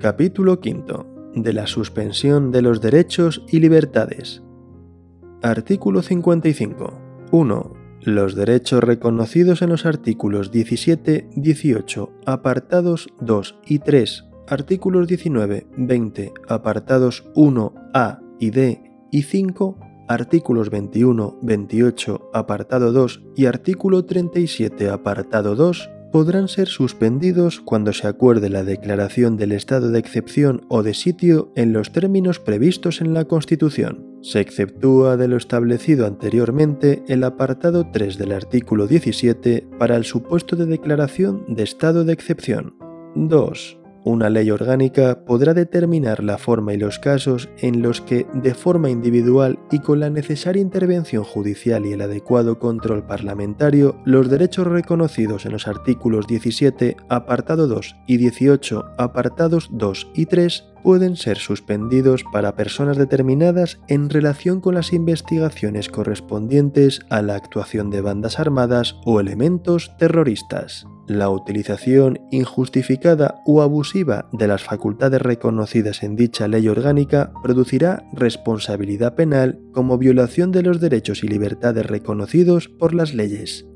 Capítulo V. De la suspensión de los derechos y libertades. Artículo 55. 1. Los derechos reconocidos en los artículos 17, 18, apartados 2 y 3, artículos 19, 20, apartados 1, A y D y 5, artículos 21, 28, apartado 2 y artículo 37, apartado 2, podrán ser suspendidos cuando se acuerde la declaración del estado de excepción o de sitio en los términos previstos en la Constitución. Se exceptúa de lo establecido anteriormente el apartado 3 del artículo 17 para el supuesto de declaración de estado de excepción. 2. Una ley orgánica podrá determinar la forma y los casos en los que, de forma individual y con la necesaria intervención judicial y el adecuado control parlamentario, los derechos reconocidos en los artículos 17, apartado 2 y 18, apartados 2 y 3 pueden ser suspendidos para personas determinadas en relación con las investigaciones correspondientes a la actuación de bandas armadas o elementos terroristas la utilización injustificada o abusiva de las facultades reconocidas en dicha ley orgánica producirá responsabilidad penal como violación de los derechos y libertades reconocidos por las leyes.